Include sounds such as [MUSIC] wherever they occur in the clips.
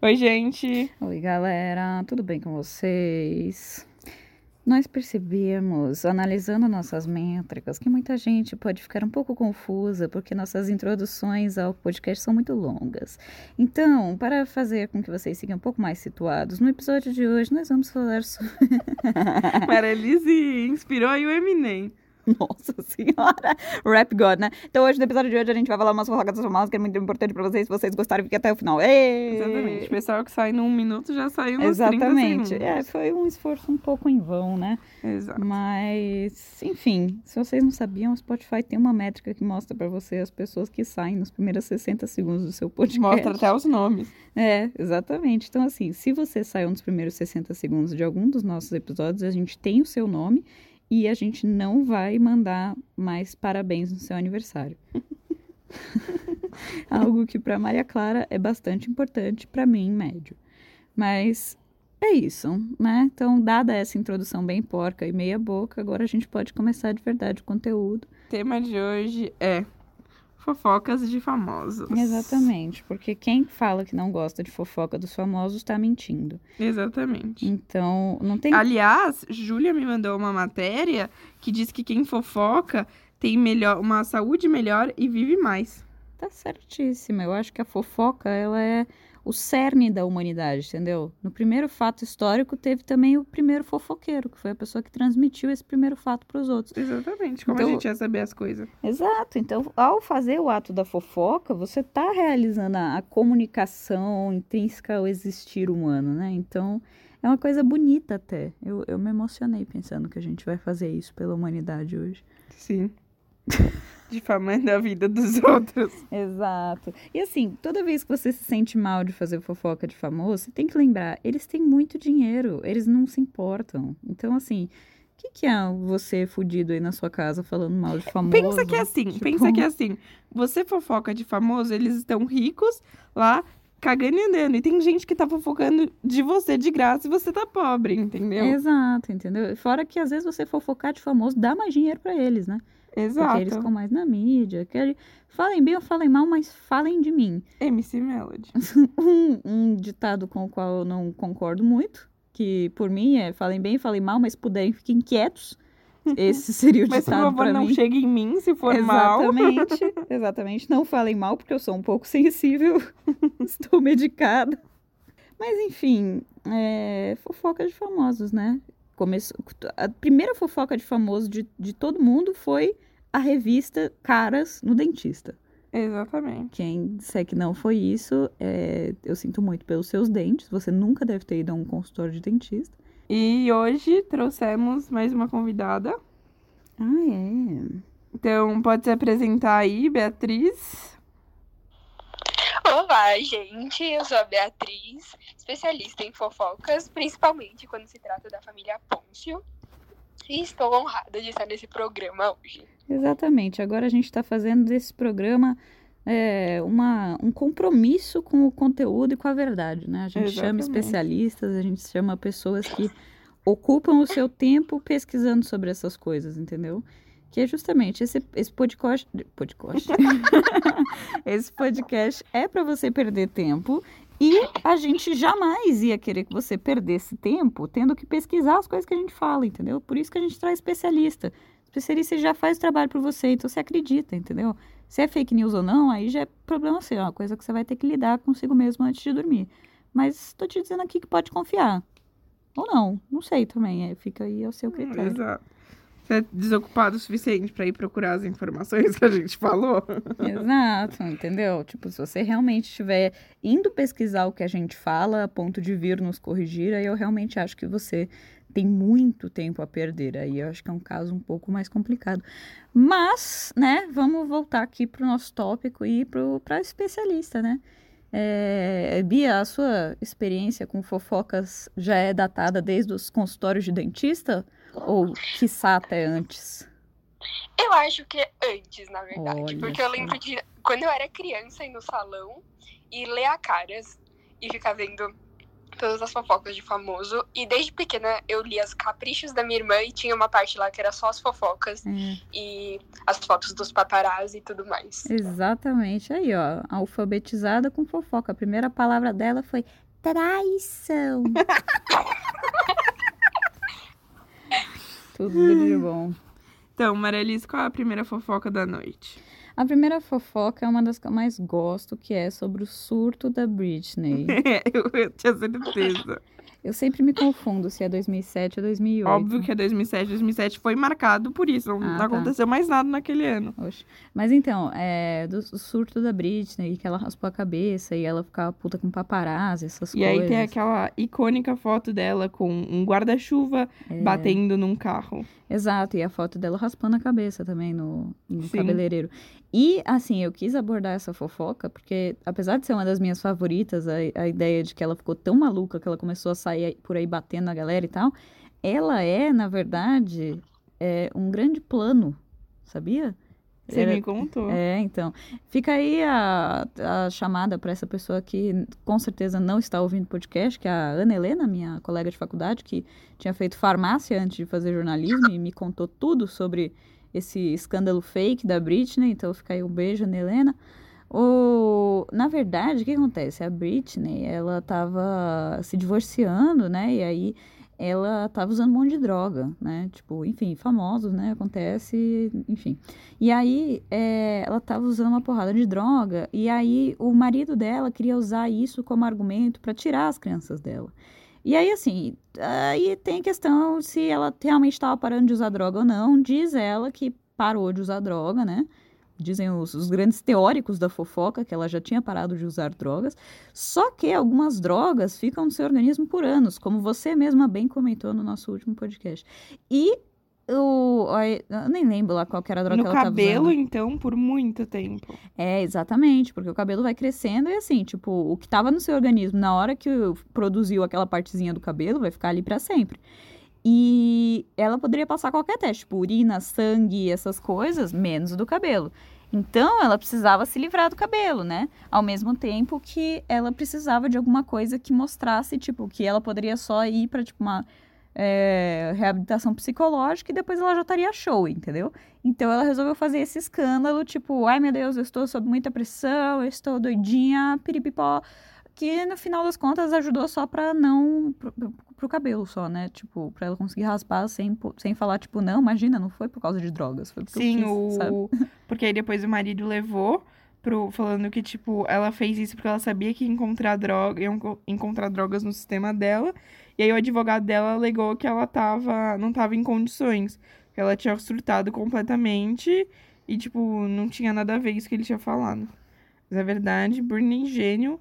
Oi, gente. Oi, galera, tudo bem com vocês? Nós percebemos, analisando nossas métricas, que muita gente pode ficar um pouco confusa porque nossas introduções ao podcast são muito longas. Então, para fazer com que vocês fiquem um pouco mais situados, no episódio de hoje nós vamos falar sobre. [LAUGHS] Marelise inspirou aí o Eminem. [LAUGHS] Nossa senhora! Rap God, né? Então hoje, no episódio de hoje, a gente vai falar umas fofocas famosas que é muito importante pra vocês. Se vocês gostarem, fiquem até o final. Ei! Exatamente. O pessoal que sai num minuto já saiu nos Exatamente. 30 É, foi um esforço um pouco em vão, né? Exato. Mas, enfim, se vocês não sabiam, o Spotify tem uma métrica que mostra pra você as pessoas que saem nos primeiros 60 segundos do seu podcast. Mostra até os nomes. É, exatamente. Então, assim, se você saiu nos primeiros 60 segundos de algum dos nossos episódios, a gente tem o seu nome e a gente não vai mandar mais parabéns no seu aniversário. [LAUGHS] Algo que para Maria Clara é bastante importante, para mim, médio. Mas é isso, né? Então, dada essa introdução bem porca e meia boca, agora a gente pode começar de verdade o conteúdo. O tema de hoje é fofocas de famosos. Exatamente, porque quem fala que não gosta de fofoca dos famosos tá mentindo. Exatamente. Então, não tem Aliás, Júlia me mandou uma matéria que diz que quem fofoca tem melhor, uma saúde melhor e vive mais. Tá certíssima. Eu acho que a fofoca, ela é o cerne da humanidade, entendeu? No primeiro fato histórico, teve também o primeiro fofoqueiro, que foi a pessoa que transmitiu esse primeiro fato para os outros. Exatamente. Como Então- a gente ia saber as coisas? Exato. Então, ao fazer o ato da fofoca, você tá realizando a, a comunicação intrínseca ao existir humano, né? Então, é uma coisa bonita até. Eu, eu me emocionei pensando que a gente vai fazer isso pela humanidade hoje. Sim. [LAUGHS] Difamando a vida dos outros. Exato. E assim, toda vez que você se sente mal de fazer fofoca de famoso, você tem que lembrar, eles têm muito dinheiro, eles não se importam. Então, assim, o que, que é você fudido aí na sua casa falando mal de famoso? Pensa que é assim, Tipo, pensa que é assim. Você fofoca de famoso, eles estão ricos lá, cagando e andando. E tem gente que tá fofocando de você de graça e você tá pobre, entendeu? Exato, entendeu? Fora que às vezes você fofocar de famoso dá mais dinheiro pra eles, né? Exato. Porque eles ficam mais na mídia. Que ele- Falem bem ou falem mal, mas falem de mim. [LAUGHS] MC Melody. um, um ditado com o qual eu não concordo muito, que por mim é falem bem, falem mal, mas puderem, fiquem quietos. Esse seria o Mas por ditado favor, pra não mim. chegue em mim se for mal. exatamente, [LAUGHS] exatamente. Não falem mal, porque eu sou um pouco [LAUGHS] sensível. Estou medicada. Mas enfim, é, fofoca de famosos, né? Começou, a primeira fofoca de famoso de, de todo mundo foi a revista Caras no Dentista. Exatamente. Quem disser que não foi isso, é, eu sinto muito pelos seus dentes. Você nunca deve ter ido a um consultório de dentista. E hoje trouxemos mais uma convidada. Ah, é. Então, pode se apresentar aí, Beatriz. Olá, gente. Eu sou a Beatriz, especialista em fofocas, principalmente quando se trata da família Pôncio. E estou honrada de estar nesse programa hoje. Exatamente. Agora a gente está fazendo desse programa é, uma, um compromisso com o conteúdo e com a verdade, né? A gente chama Exatamente. especialistas, a gente chama pessoas que ocupam o seu tempo pesquisando sobre essas coisas, entendeu? Que é justamente esse, esse podcast. Podcast. [LAUGHS] esse podcast é para você perder tempo e a gente jamais ia querer que você perdesse tempo tendo que pesquisar as coisas que a gente fala, entendeu? Por isso que a gente traz especialista. Especialista já faz o trabalho por você, então você acredita, entendeu? Se é fake news ou não, aí já é problema seu, é uma coisa que você vai ter que lidar consigo mesmo antes de dormir. Mas estou te dizendo aqui que pode confiar. Ou não, não sei também, é, fica aí ao seu critério. Exato. É desocupado o suficiente pra ir procurar as informações que a gente falou? Exato, entendeu? Tipo, se você realmente estiver indo pesquisar o que a gente fala a ponto de vir nos corrigir, aí eu realmente acho que você tem muito tempo a perder. Aí eu acho que é um caso um pouco mais complicado. Mas, né, vamos voltar aqui pro nosso tópico e para especialista, né? É, Bia, a sua experiência com fofocas já é datada desde os consultórios de dentista? Ou, quiçá, até antes? Eu acho que é antes, na verdade. Olha porque eu lembro de quando eu era criança ir no salão e ler a caras e ficar vendo todas as fofocas de famoso. E desde pequena eu li as caprichos da minha irmã e tinha uma parte lá que era só as fofocas É. e as fotos dos paparazzi e tudo mais. Exatamente. Aí, ó, alfabetizada com fofoca. A primeira palavra dela foi traição. [LAUGHS] Tudo de [LAUGHS] bom. Então, Marilis, qual é a primeira fofoca da noite? A primeira fofoca é uma das que eu mais gosto, que é sobre o surto da Britney. eu, [LAUGHS] eu tinha certeza. Eu sempre me confundo se é 2007 ou 2008. Óbvio que é 2007. 2007 foi marcado por isso. Não, Ah, tá. aconteceu mais nada naquele ano. Oxe. Mas então, é do, do surto da Britney, que ela raspou a cabeça e ela ficava puta com paparazzi, essas E coisas. aí tem aquela icônica foto dela com um guarda-chuva É. batendo num carro. Exato, e a foto dela raspando a cabeça também no, no cabeleireiro. E, assim, eu quis abordar essa fofoca, porque, apesar de ser uma das minhas favoritas, a, a ideia de que ela ficou tão maluca que ela começou a sair por aí batendo na galera e tal, ela é, na verdade, é, um grande plano, sabia? Você Era- me contou. É, então. Fica aí a, a chamada para essa pessoa que com certeza não está ouvindo podcast, que é a Ana Helena, minha colega de faculdade, que tinha feito farmácia antes de fazer jornalismo e me contou tudo sobre esse escândalo fake da Britney. Então fica aí um beijo, Ana Helena. O... Na verdade, o que acontece? A Britney, ela tava se divorciando, né? E aí ela tava usando um monte de droga, né? Tipo, enfim, famosos, né? Acontece, enfim. E aí, é, ela tava usando uma porrada de droga, e aí o marido dela queria usar isso como argumento para tirar as crianças dela. E aí, assim, aí tem a questão se ela realmente estava parando de usar droga ou não. Diz ela que parou de usar droga, né? Dizem os, os grandes teóricos da fofoca que ela já tinha parado de usar drogas. Só que algumas drogas ficam no seu organismo por anos, como você mesma bem comentou no nosso último podcast. E o, eu nem lembro lá qual era a droga No que ela cabelo, tava usando. então, por muito tempo. É, exatamente, porque o cabelo vai crescendo e assim, tipo, o que tava no seu organismo na hora que produziu aquela partezinha do cabelo vai ficar ali pra sempre. E ela poderia passar qualquer teste, tipo urina, sangue, essas coisas, menos do cabelo. Então ela precisava se livrar do cabelo, né? Ao mesmo tempo que ela precisava de alguma coisa que mostrasse, tipo, que ela poderia só ir pra, tipo, uma é, reabilitação psicológica e depois ela já estaria show, entendeu? Então ela resolveu fazer esse escândalo, tipo, ai meu Deus, eu estou sob muita pressão, eu estou doidinha, piripipó. Que no final das contas ajudou só pra não. Pro, pro cabelo só, né? Tipo, pra ela conseguir raspar sem, sem falar, tipo, não, imagina, não foi por causa de drogas, foi porque Sim, eu quis, sabe? o... [LAUGHS] porque aí depois o marido levou pro... falando que, tipo, ela fez isso porque ela sabia que ia encontrar droga, iam encontrar drogas no sistema dela. E aí o advogado dela alegou que ela tava, não tava em condições. Que ela tinha surtado completamente e, tipo, não tinha nada a ver isso que ele tinha falado. Mas é verdade, Britney gênio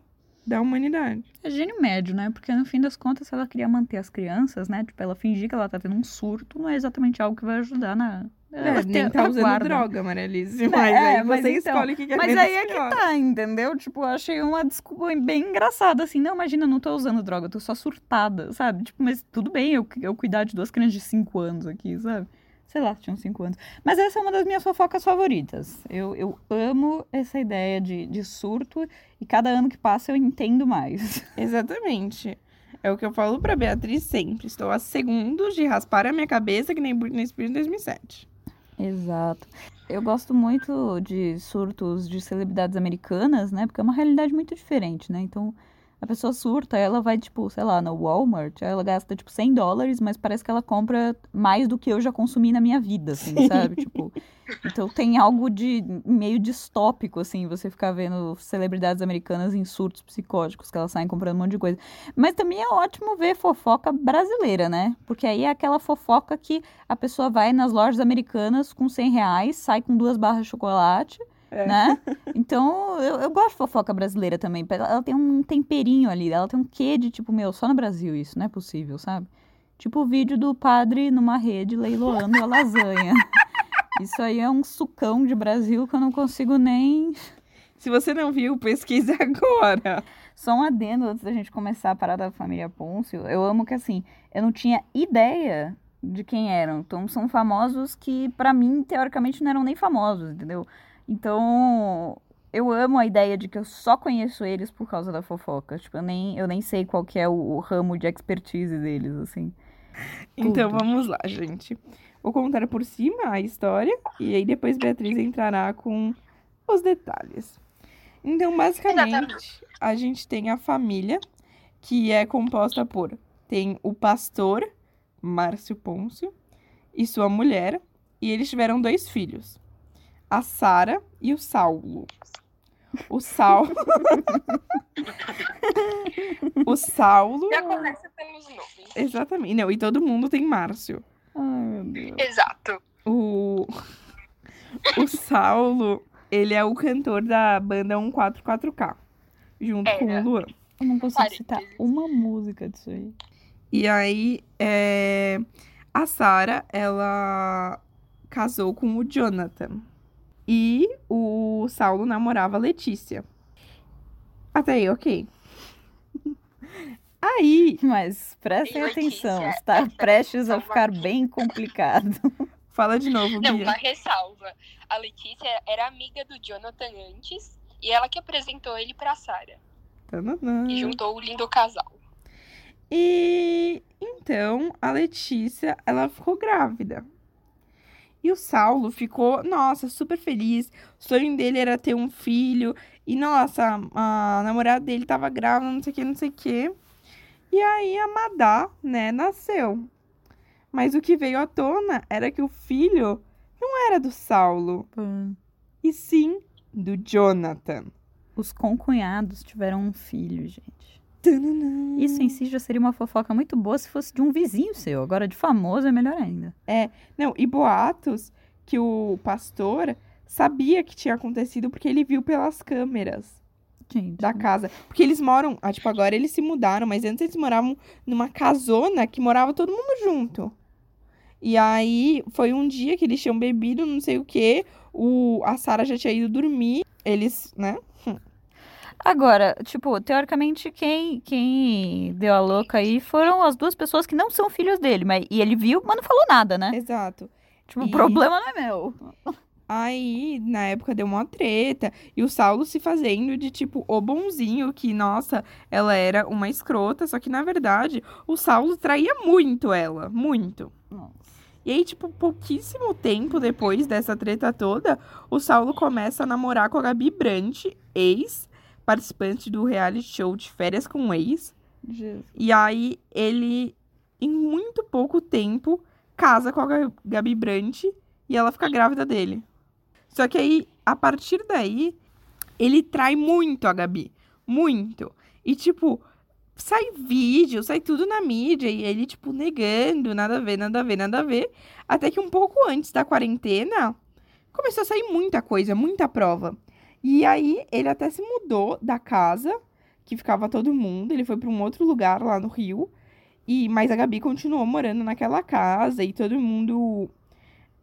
da humanidade. É gênio médio, né? Porque no fim das contas, se ela queria manter as crianças, né? Tipo, ela fingir que ela tá tendo um surto, não é exatamente algo que vai ajudar na. É, ela nem tá usando guarda. droga, Marialice. É, Mas aí mas você então, escolhe o que que é Mas aí é que pior. tá, entendeu? Tipo, eu achei uma desculpa bem engraçada, assim. Não, imagina, eu não tô usando droga, eu tô só surtada, sabe? Tipo, mas tudo bem eu, eu cuidar de duas crianças de 5 anos aqui, sabe? Sei lá, tinham 5 anos. Mas essa é uma das minhas fofocas favoritas. Eu, eu amo essa ideia de, de surto e cada ano que passa eu entendo mais. [LAUGHS] Exatamente. É o que eu falo pra Beatriz sempre. Estou a segundos de raspar a minha cabeça que nem Britney Spears em 2007. Exato. Eu gosto muito de surtos de celebridades americanas, né? Porque é uma realidade muito diferente, né? Então, a pessoa surta, ela vai, tipo, sei lá, no Walmart, ela gasta, tipo, 100 dólares, mas parece que ela compra mais do que eu já consumi na minha vida, assim, sabe? Tipo, então tem algo de meio distópico, assim, você ficar vendo celebridades americanas em surtos psicóticos, que elas saem comprando um monte de coisa. Mas também é ótimo ver fofoca brasileira, né? Porque aí é aquela fofoca que a pessoa vai nas lojas americanas com 100 reais, sai com duas barras de chocolate, É. né? [LAUGHS] Então, eu, eu gosto de fofoca brasileira também. Ela tem um temperinho ali, ela tem um quê de tipo, meu, só no Brasil isso, não é possível, sabe? Tipo o vídeo do padre numa rede leiloando a lasanha. [LAUGHS] Isso aí é um sucão de Brasil que eu não consigo nem. [LAUGHS] Se você não viu, pesquise agora. Só um adendo antes da gente começar a parada da família Pôncio. Eu amo que, assim, eu não tinha ideia de quem eram. Então, são famosos que, pra mim, teoricamente, não eram nem famosos, entendeu? Então, eu amo a ideia de que eu só conheço eles por causa da fofoca. Tipo, eu nem, eu nem sei qual que é o, o ramo de expertise deles, assim. [LAUGHS] Então Tudo. vamos lá, gente. Vou contar por cima a história e aí depois Beatriz entrará com os detalhes. Então, basicamente, Exatamente. a gente tem a família que é composta por tem o pastor Márcio Pôncio e sua mulher, e eles tiveram dois filhos, a Sara e o Saulo. O Saulo. [LAUGHS] o Saulo. Já começa pelos nomes. Exatamente. Não, e todo mundo tem Márcio. Ai, meu Deus. Exato. O. O Saulo, ele é o cantor da banda 144K. Junto com Era. o Luan. Eu não consigo citar uma música disso aí. E aí, é, a Sarah, ela casou com o Jonathan. E o Saulo namorava a Letícia. Até aí, ok. [LAUGHS] Aí, Mas prestem atenção, está [LAUGHS] prestes a ficar bem complicado. [LAUGHS] fala de novo, Não, Bia. uma ressalva. A Letícia era amiga do Jonathan antes e ela que apresentou ele pra Sarah. Tananã. E juntou o lindo casal. E então a Letícia, ela ficou grávida. E o Saulo ficou, nossa, super feliz. O sonho dele era ter um filho. E nossa, a namorada dele tava grávida, não sei o que, não sei o que. E aí a Madá, né, nasceu. Mas o que veio à tona era que o filho não era do Saulo, e sim do Jonathan. Os concunhados tiveram um filho, gente. Isso em si já seria uma fofoca muito boa se fosse de um vizinho seu. Agora, de famoso é melhor ainda. Não, e boatos que o pastor sabia que tinha acontecido porque ele viu pelas câmeras Gente. da casa. Porque eles moram, ah, tipo, agora eles se mudaram, mas antes eles moravam numa casona que morava todo mundo junto. E aí foi um dia que eles tinham bebido, não sei o quê. O, a Sara já tinha ido dormir. Eles, né? Agora, tipo, teoricamente, quem, quem deu a louca aí foram as duas pessoas que não são filhos dele. Mas, e ele viu, mas não falou nada, né? Exato. Tipo, E- o problema não é meu. Aí, na época, deu uma treta. E o Saulo se fazendo de, tipo, o bonzinho, que, nossa, ela era uma escrota. Só que, na verdade, o Saulo traía muito ela. Muito. E aí, tipo, pouquíssimo tempo depois dessa treta toda, o Saulo começa a namorar com a Gabi Brandt, ex, participante do reality show de férias com o ex. Jesus. E aí, ele, em muito pouco tempo, casa com a Ga- Gabi Brandt e ela fica grávida dele. Só que aí, a partir daí, ele trai muito a Gabi. Muito. E, tipo, sai vídeo, sai tudo na mídia. E ele, tipo, negando, nada a ver, nada a ver, nada a ver. Até que um pouco antes da quarentena, começou a sair muita coisa, muita prova. E aí, ele até se mudou da casa que ficava todo mundo. Ele foi para um outro lugar lá no Rio. E mas a Gabi continuou morando naquela casa e todo mundo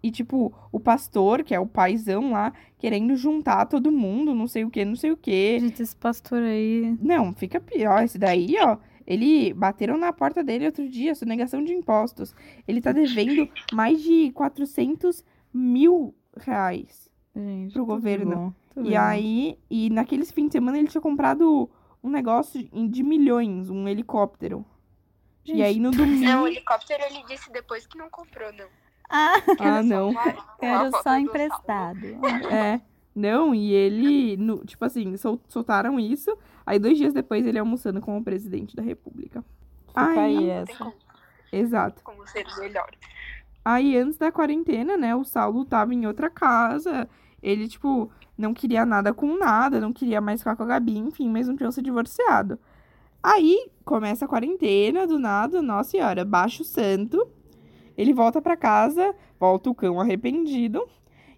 e tipo, o pastor, que é o paizão lá, querendo juntar todo mundo, não sei o que, não sei o que. Gente, esse pastor aí. Não, fica pior. Esse daí, ó, ele bateram na porta dele outro dia, sonegação de impostos. Ele tá devendo mais de 400 mil reais. Gente, Pro governo. bom, E bem. aí, e naqueles fins de semana ele tinha comprado um negócio de milhões, um helicóptero. Gente, E aí no [LAUGHS] Não, o domingo. helicóptero ele disse depois que não comprou, não. Ah, Ah, não. foto só do emprestado. [LAUGHS] É. Não, e ele, no- tipo assim, sol- soltaram isso. Aí dois dias depois ele almoçando com o presidente da república. Fica aí Aí, essa. como, exato. como ser melhor. Aí antes da quarentena, né, o Saulo tava em outra casa. Ele, tipo, não queria nada com nada, não queria mais ficar com a Gabi, enfim, mas não tinham se divorciado. Aí começa a quarentena, do nada, nossa senhora, baixa o santo. Ele volta pra casa, volta o cão arrependido.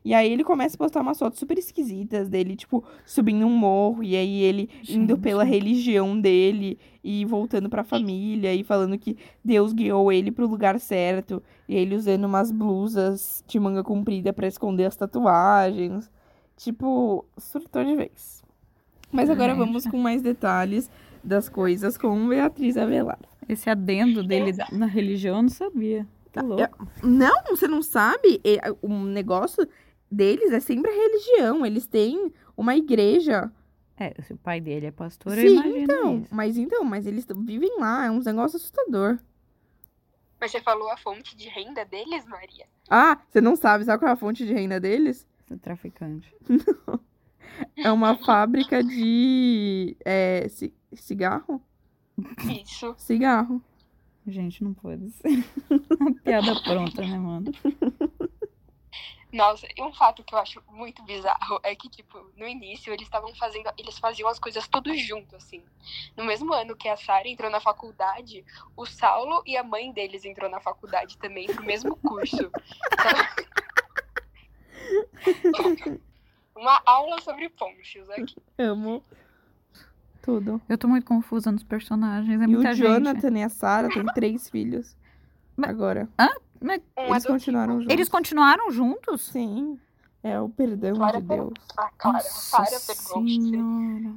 E aí ele começa a postar umas fotos super esquisitas dele, tipo, subindo um morro, e aí ele indo Gente. pela religião dele e voltando pra família e falando que Deus guiou ele pro lugar certo. E ele usando umas blusas de manga comprida pra esconder as tatuagens. Tipo, surtou de vez. Mas agora vamos com mais detalhes das coisas com Beatriz Avelar. Esse adendo dele na religião eu não sabia. Tá louco. Não, você não sabe? É, O negócio deles é sempre a religião. Eles têm uma igreja. É, se o pai dele é pastor, eu Sim, imagino então. isso. Mas então, mas eles vivem lá. É um negócio assustador. Mas você falou a fonte de renda deles, Maria? Ah, você não sabe? Sabe qual é a fonte de renda deles? Esse traficante. [LAUGHS] É uma [LAUGHS] fábrica de é, ci- cigarro? Isso. Cigarro. Gente, não pode ser. [LAUGHS] Uma piada pronta, né, mano? Nossa, e um fato que eu acho muito bizarro é que, tipo, no início eles estavam fazendo. Eles faziam as coisas tudo junto, assim. No mesmo ano que a Sarah entrou na faculdade, o Saulo e a mãe deles entrou na faculdade também, pro mesmo curso. Então, [LAUGHS] Uma aula sobre ponchos aqui. Amo. Tudo. Eu tô muito confusa nos personagens. É e muita o gente. Jonathan e a Sarah têm três filhos. Mas- Agora. Mas Um Eles adulto- continuaram juntos. eles continuaram juntos? Sim. É o perdão Clara de per- Deus. A Clara, a Sarah Nossa perdoou.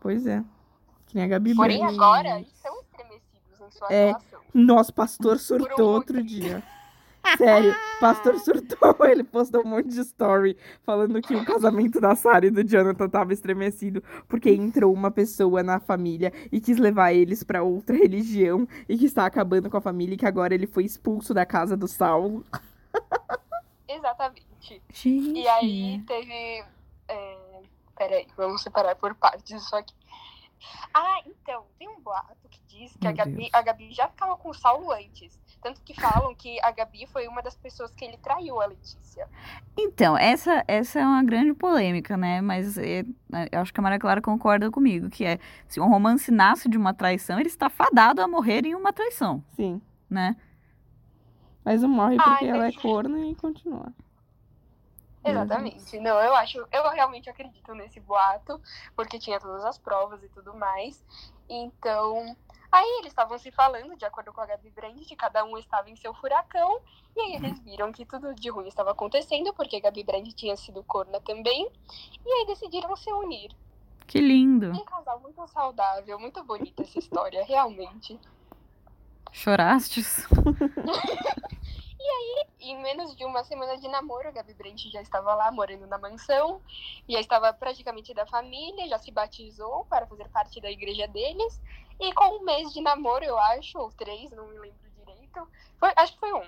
Pois é. Que nem a Gabi Porém, agora eles são estremecidos em sua É. relação. Nosso pastor surtou um outro dia. [LAUGHS] Sério, pastor surtou. [LAUGHS] Ele postou um monte de story falando que o casamento da Sarah e do Jonathan tava estremecido porque entrou uma pessoa na família e quis levar eles pra outra [LAUGHS] religião e que está acabando com a família e que agora ele foi expulso da casa do Saulo. [LAUGHS] Exatamente. Gente. E aí teve. É... Peraí, vamos separar por partes isso aqui. Ah, então, tem um boato diz que a Gabi, a Gabi já ficava com o Saulo antes. Tanto que falam que a Gabi foi uma das pessoas que ele traiu a Letícia. Então, essa, essa é uma grande polêmica, né? Mas é, eu acho que a Maria Clara concorda comigo, que é, se um romance nasce de uma traição, ele está fadado a morrer em uma traição, Sim. né? Mas não morre Ai, porque ela é corna e continua. Exatamente. Não, eu acho, eu realmente acredito nesse boato, porque tinha todas as provas e tudo mais. Então, aí eles estavam se falando, de acordo com a Gabi Brandt, cada um estava em seu furacão, e aí eles viram que tudo de ruim estava acontecendo, porque a Gabi Brandt tinha sido corna também, e aí decidiram se unir. Que lindo. Um casal muito saudável, muito bonita essa história, realmente. Chorastes? [LAUGHS] E em menos de uma semana de namoro, a Gabi Brandt já estava lá morando na mansão, já estava praticamente da família, já se batizou para fazer parte da igreja deles. E com um mês de namoro, eu acho, ou três, não me lembro direito. Foi- acho que foi um.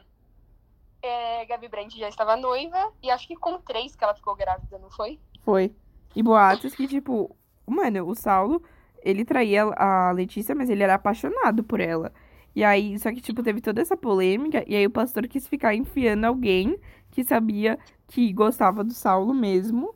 É, Gabi Brandt já estava noiva, e acho que com três que ela ficou grávida, não foi? Foi. E boatos que, tipo, mano, o Saulo, ele traía a Letícia, mas ele era apaixonado por ela. E aí, só que, tipo, teve toda essa polêmica, e aí o pastor quis ficar enfiando alguém que sabia que gostava do Saulo mesmo.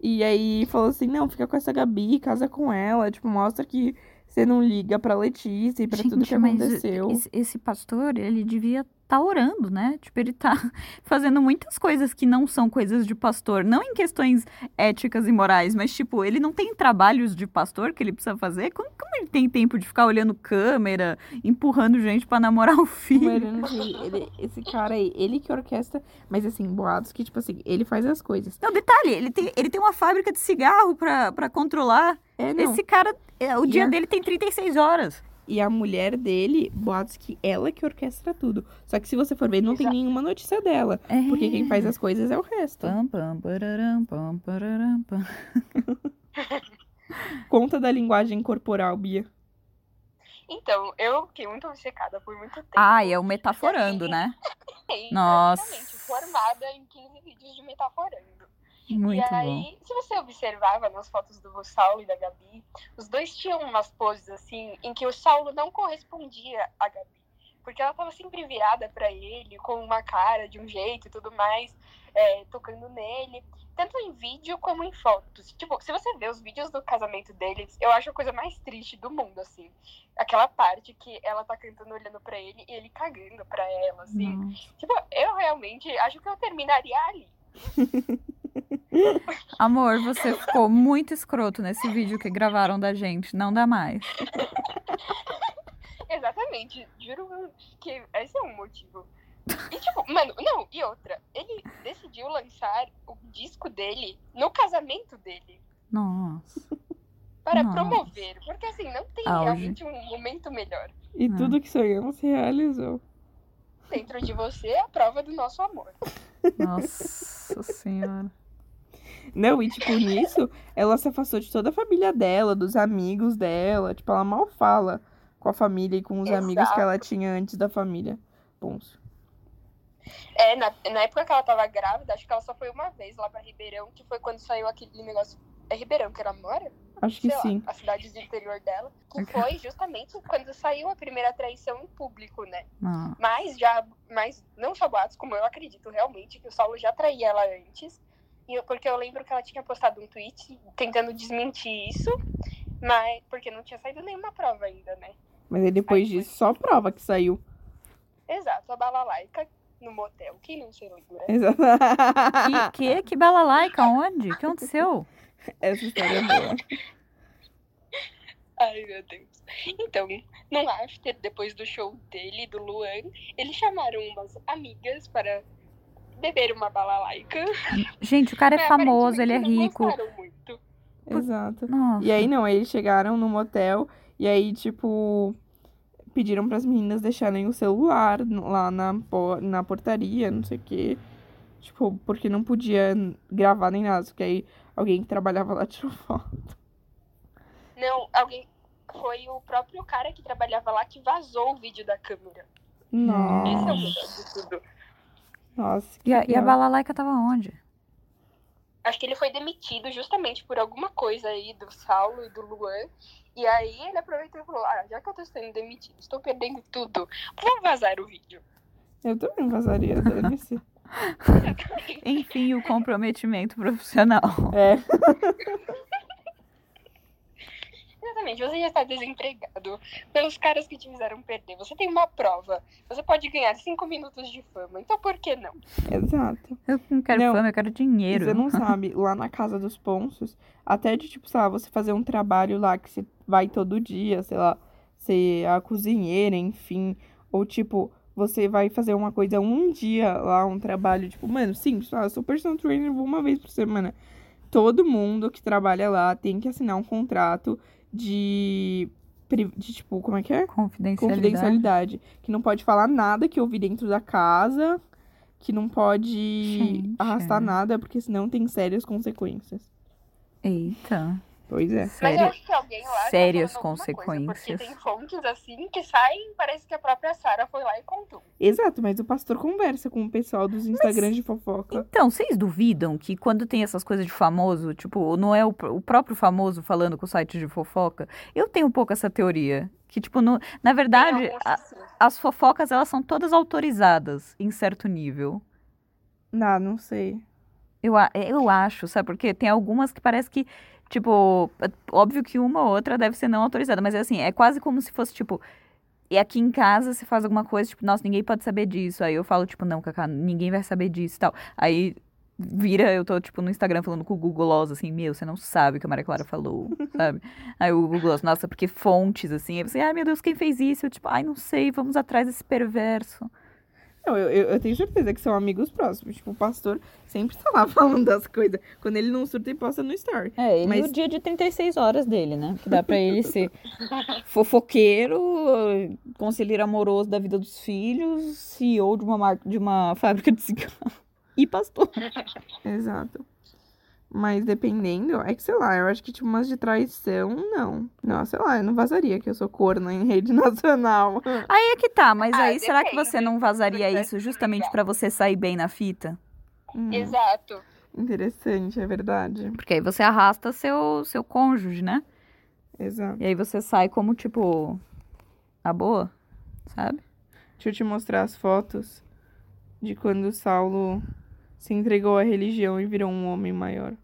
E aí falou assim: não, fica com essa Gabi, casa com ela, tipo, mostra que você não liga pra Letícia e pra tudo que Gente, aconteceu. Esse pastor, ele devia estar orando, né? Tipo, ele tá [LAUGHS] fazendo muitas coisas que não são coisas de pastor. Não em questões éticas e morais, mas, tipo, ele não tem trabalhos de pastor que ele precisa fazer. Como, como ele tem tempo de ficar olhando câmera, empurrando gente pra namorar o filho? Ele- esse cara aí, ele que orquestra, mas assim, boatos que, tipo assim, ele faz as coisas. Não, detalhe, ele tem, ele tem uma fábrica de cigarro pra, pra controlar. É. Esse cara, é, o dia a- dele tem 36 horas. E a mulher dele, boatos que ela que orquestra tudo. Só que se você for ver, não tem Exato. nenhuma notícia dela. É. Porque quem faz as coisas é o resto. Pam, pam, pararam, pam, pararam, pam. [LAUGHS] Conta da linguagem corporal, Bia. Então, eu fiquei muito obcecada por muito tempo. Ah, é o metaforando, né? [LAUGHS] Fiquei Nossa. formada em 15 vídeos de metaforando. Muito e bom. aí, se você observava nas fotos do Saulo e da Gabi, os dois tinham umas poses assim em que o Saulo não correspondia à Gabi. Porque ela tava sempre virada pra ele, com uma cara de um jeito e tudo mais, é, tocando nele. Tanto em vídeo como em fotos. Tipo, se você ver os vídeos do casamento deles, eu acho a coisa mais triste do mundo, assim. Aquela parte que ela tá cantando olhando pra ele e ele cagando pra ela, assim. Nossa. Tipo, eu realmente acho que eu terminaria ali. [LAUGHS] Amor, você ficou muito escroto nesse vídeo que gravaram da gente. Não dá mais. [LAUGHS] Exatamente, juro que esse é um motivo. E tipo, mano, não, e outra, ele decidiu lançar o disco dele no casamento dele Nossa. para Nossa. promover, porque assim, não tem Auge. realmente um momento melhor. E Ah. tudo que sonhamos se realizou. Dentro de você é a prova do nosso amor. Nossa senhora. Não, e tipo, nisso, ela se afastou de toda a família dela, dos amigos dela. Tipo, ela mal fala com a família e com os amigos que ela tinha antes da família. Pons. É, na, na época que ela tava grávida, acho que ela só foi uma vez lá pra Ribeirão, que foi quando saiu aquele negócio É Ribeirão que ela mora? Acho que sei lá, sim. a cidade do interior dela, que Ok. foi justamente quando saiu a primeira traição em público, né? Ah, Mas já, mas não só boatos, como eu acredito realmente que o Saulo já traía ela antes. E eu- porque eu lembro que ela tinha postado um tweet tentando desmentir isso, mas porque não tinha saído nenhuma prova ainda, né? Mas aí depois Aí foi. disso, só prova que saiu. Exato, a balalaica no motel. Quem não se lembra? [LAUGHS] Exato. que, que, que balalaica? Onde? O que aconteceu? [LAUGHS] Essa história é boa. [LAUGHS] Ai, meu Deus. Então, no after, depois do show dele, do Luan, eles chamaram umas amigas para beber uma balalaica. Gente, o cara é Mas, famoso, ele é rico. gostaram muito. Exato. Nossa. E aí, não, eles chegaram no motel e aí, tipo, pediram pras meninas deixarem o celular lá na, na portaria, não sei o quê. Tipo, porque não podia gravar nem nada, porque aí alguém que trabalhava lá [LAUGHS] tirou foto. Não, alguém. Foi o próprio cara que trabalhava lá que vazou o vídeo da câmera. Esse é o Nossa, melhor de tudo. Nossa. E a, que e a pior. balalaica tava onde? Acho que ele foi demitido justamente por alguma coisa aí do Saulo e do Luan. E aí ele aproveitou e falou: Ah, já que eu tô sendo demitido, estou perdendo tudo, vou vazar o vídeo. Eu também vazaria, dane-se. [LAUGHS] Enfim, o comprometimento profissional. É, [LAUGHS] Exatamente, você já está desempregado pelos caras que te fizeram perder. Você tem uma prova. Você pode ganhar cinco minutos de fama. Então por que não? exato. Eu não quero Não, fama, eu quero dinheiro. Você não [LAUGHS] sabe, lá na casa dos Ponços, até de, tipo, sei lá, você fazer um trabalho lá que você vai todo dia, sei lá, ser a cozinheira, enfim. Ou, tipo, você vai fazer uma coisa um dia lá, um trabalho, tipo, mano, simples, eu sou personal trainer, vou uma vez por semana. Todo mundo que trabalha lá tem que assinar um contrato de, de tipo, como é que é? Confidencialidade. Confidencialidade. Que não pode falar nada que ouvir dentro da casa, que não pode Gente. arrastar nada, porque senão tem sérias consequências. Eita. Pois é. Mas eu Sério. acho que alguém lá tá sérias falando alguma coisa, consequências. porque tem fontes assim que saem, parece que a própria Sara foi lá e contou. Exato, mas o pastor conversa com o pessoal dos Instagrams de fofoca. Então, vocês duvidam que quando tem essas coisas de famoso, tipo, não é o, o próprio famoso falando com o site de fofoca? Eu tenho um pouco essa teoria. Que, tipo, no- na verdade, a- as fofocas, elas são todas autorizadas em certo nível. Não, não sei. Eu, eu acho, sabe? Porque tem algumas que parece que, tipo, é óbvio que uma ou outra deve ser não autorizada, mas é assim, é quase como se fosse, tipo, e aqui em casa se faz alguma coisa, tipo, nossa, ninguém pode saber disso. Aí eu falo, tipo, não, Cacá, ninguém vai saber disso e tal. Aí vira, eu tô, tipo, no Instagram falando com o Google assim, meu, você não sabe o que a Maria Clara falou, [LAUGHS] sabe? Aí o Google nossa, porque fontes, assim, aí você, ai meu Deus, quem fez isso? Eu, tipo, ai, não sei, vamos atrás desse perverso. Não, eu, eu, eu tenho certeza que são amigos próximos. Tipo, o pastor sempre tá lá [LAUGHS] falando das coisas. Quando ele não surta, ele posta no story. É, ele Mas- o dia de 36 horas dele, né? Que dá pra ele ser [LAUGHS] fofoqueiro, conselheiro amoroso da vida dos filhos, CEO de uma marca, de uma fábrica de cigarro e pastor. [LAUGHS] Exato. Mas dependendo, é que sei lá, eu acho que tipo umas de traição, não. Não, sei lá, eu não vazaria que eu sou corna em rede [LAUGHS] nacional. Aí é que tá, mas Ah, aí será que depende. você não vazaria isso justamente pra você sair bem na fita? Hum, Exato. interessante, é verdade. Porque aí você arrasta seu seu cônjuge, né? Exato. E aí você sai como tipo a boa, sabe? Deixa eu te mostrar as fotos de quando Saulo se entregou à religião e virou um homem maior.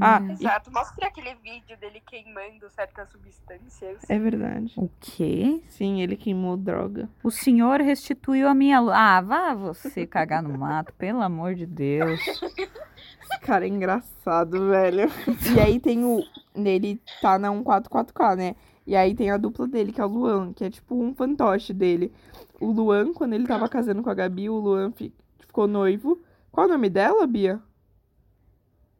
Ah, Hum. Exato. Mostra aquele vídeo dele queimando certas substâncias. É verdade. O quê? Sim, ele queimou droga. O senhor restituiu a minha Ah, vá você cagar no mato, pelo amor de Deus. Esse cara é engraçado, velho. E aí tem o. Ele tá na 144K, né? E aí tem a dupla dele, que é o Luan, que é tipo um fantoche dele. O Luan, quando ele tava casando com a Gabi, o Luan fi- ficou noivo. Qual o nome dela, Bia?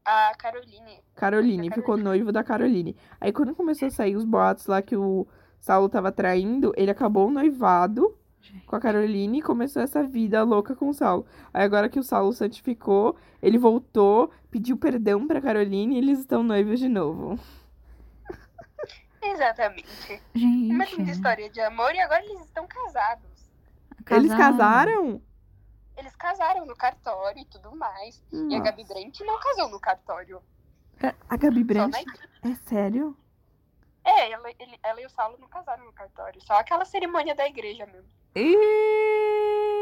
A Caroline. Caroline, ficou noivo da Caroline. Aí quando começou a sair os boatos lá que o Saulo tava traindo, ele acabou o noivado com a Caroline e começou essa vida louca com o Saulo. Aí agora que o Saulo santificou, ele voltou, pediu perdão pra Caroline e eles estão noivos de novo. [LAUGHS] Exatamente. Gente. Uma linda história de amor e agora eles estão casados. Eles casaram. Eles casaram no cartório e tudo mais. E a Nossa. Gabi Brent não casou no cartório. A Gabi equipe. É sério? É, ela, ele- ela e o Saulo não casaram no cartório. Só aquela cerimônia da igreja mesmo.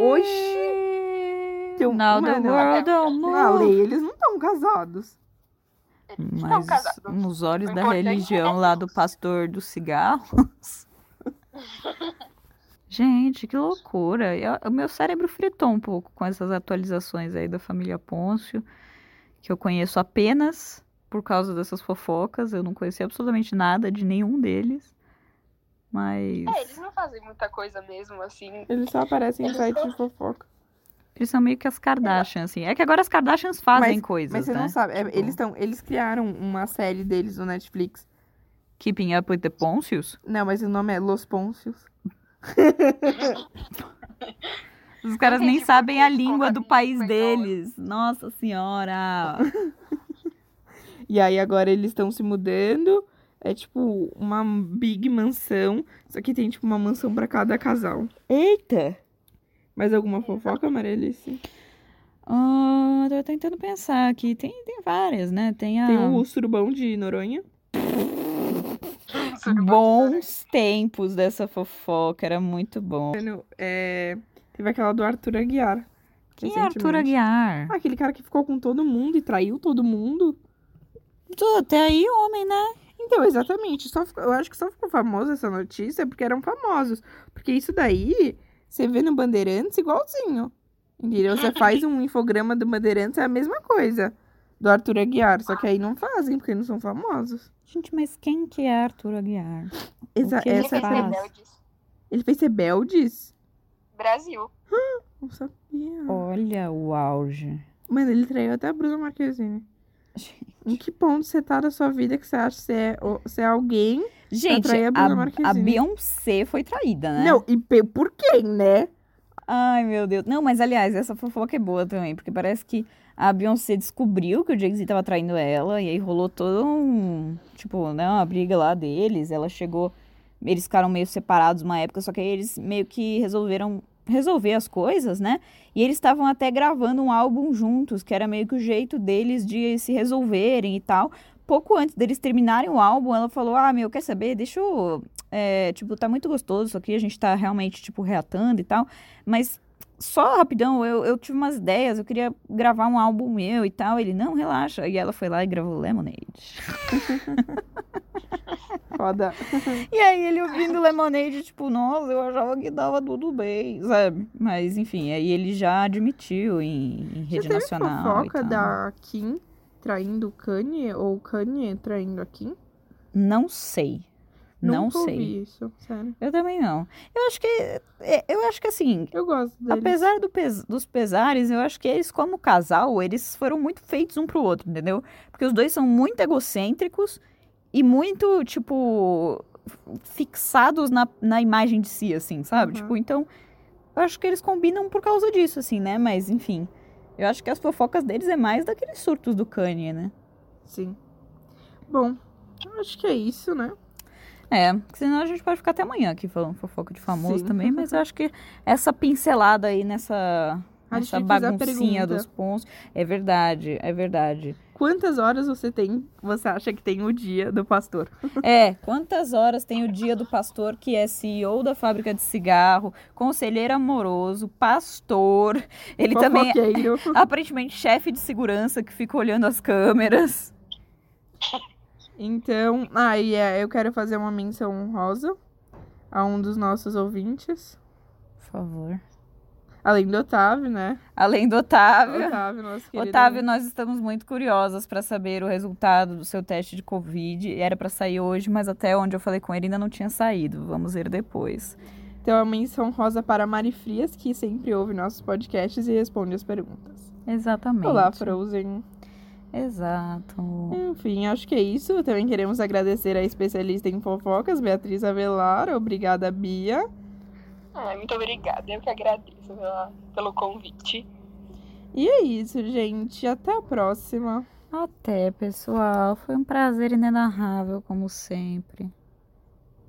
Oxi! The mano, world don't Na move. lei, eles não estão casados. Eles estão Mas casados. nos olhos da importante religião é lá do pastor dos cigarros. [LAUGHS] Gente, que loucura. Eu- O meu cérebro fritou um pouco com essas atualizações aí da família Pôncio, que eu conheço apenas por causa dessas fofocas. Eu não conhecia absolutamente nada de nenhum deles. Mas É, eles não fazem muita coisa mesmo, assim. Eles só aparecem em Eles sites são- de fofoca. eles são meio que as Kardashians, assim. É que agora as Kardashians fazem Mas- coisas, Mas você né? não sabe, é, Tipo, eles, estão, eles criaram uma série deles no Netflix. Keeping Up with the Pôncios? Não, mas o nome é Los Pôncios. [LAUGHS] Os caras nem sabem a língua do país deles. Nossa senhora. [LAUGHS] E aí agora eles estão se mudando. É tipo uma big mansão. Só que tem tipo uma mansão pra cada casal. Eita! Mais alguma fofoca, Marelice? Ah, tô tentando pensar aqui. Tem, tem várias, né? Tem a. Tem o surubão de Noronha. [LAUGHS] Bons tempos dessa fofoca. Era muito bom. É, teve aquela do Arthur Aguiar. Quem é Arthur. Aguiar? Ah, aquele cara que ficou com todo mundo e traiu todo mundo. Tô até aí, homem, né? Então, exatamente. Só ficou- eu acho que só ficou famosa essa notícia porque eram famosos. Porque isso daí, você vê no Bandeirantes igualzinho. Entendeu? Você faz um infograma do Bandeirantes, é a mesma coisa. Do Arthur Aguiar. Só que aí não fazem, porque não são famosos. Gente, mas quem que é Arthur Aguiar? Exa- que ele Ele essa fez. Rebeldes. Ele fez Rebeldes? Brasil. Não sabia. Olha o auge. Mano, ele traiu até a Bruna Marquezine. Em que ponto você tá da sua vida que você acha que você é, você é alguém? Gente, trair a Bruna a, Marquezine. a Beyoncé foi traída, né? Não, e por quem, né? Ai, meu Deus. Não, mas aliás, essa fofoca é boa também, porque parece que a Beyoncé descobriu que o Jay-Z tava traindo ela, e aí rolou todo um, tipo, né, uma briga lá deles. Ela chegou, eles ficaram meio separados uma época, só que aí eles meio que resolveram resolver as coisas, né? E eles estavam até gravando um álbum juntos, que era meio que o jeito deles de se resolverem e tal. Pouco antes deles terminarem o álbum, ela falou: Ah, meu, quer saber? Deixa eu. é, tipo, tá muito gostoso isso aqui, a gente tá realmente, tipo, reatando e tal. Mas só rapidão, eu, eu tive umas ideias, eu queria gravar um álbum meu e tal. Ele, não, relaxa. E ela foi lá e gravou Lemonade. [LAUGHS] Foda. E aí ele ouvindo Lemonade, tipo, nossa, eu achava que dava tudo bem, sabe? Mas enfim, aí ele já admitiu em, em rede teve nacional. e fofoca da Kim traindo o Kanye ou o Kanye traindo a Kim? Não sei. Não Nunca sei. ouvi isso, sério. Eu também não. Eu acho que. é, Eu acho que assim, Eu gosto deles. Apesar do pes- dos pesares, eu acho que eles, como casal, eles foram muito feitos um pro outro, entendeu? Porque os dois são muito egocêntricos e muito, tipo, fixados na, na imagem de si, assim, sabe? Uhum. Tipo, então, eu acho que eles combinam por causa disso, assim, né? Mas, enfim, eu acho que as fofocas deles é mais daqueles surtos do Kanye, né? Sim. Bom, eu acho que é isso, né? É, porque senão a gente pode ficar até amanhã aqui falando fofoca de famoso Sim. também, mas eu acho que essa pincelada aí nessa, A nessa baguncinha dos pontos. É verdade, é verdade. Quantas horas você tem, você acha que tem o dia do pastor? [LAUGHS] É, quantas horas tem o dia do pastor que é CEO da fábrica de cigarro, conselheiro amoroso, pastor, ele também é [LAUGHS] aparentemente chefe de segurança que fica olhando as câmeras. [LAUGHS] Então, ah, e é, eu quero fazer uma menção honrosa a um dos nossos ouvintes. Por favor. Além do Otávio, né? Além do Otávio. Otávio, nosso querido. Otávio, nós estamos muito curiosas para saber o resultado do seu teste de Covid. Era para sair hoje, mas até onde eu falei com ele ainda não tinha saído. Vamos ver depois. Então, a menção rosa para Mari Frias, que sempre ouve nossos podcasts e responde as perguntas. Exatamente. Olá, Frozen. Exato. Enfim, acho que é isso. Também queremos agradecer a especialista em fofocas, Beatriz Avelar. Obrigada, Bia. Ai, muito obrigada. Eu que agradeço pela- pelo convite. E é isso, gente. Até a próxima. Até, pessoal. Foi um prazer inenarrável, como sempre.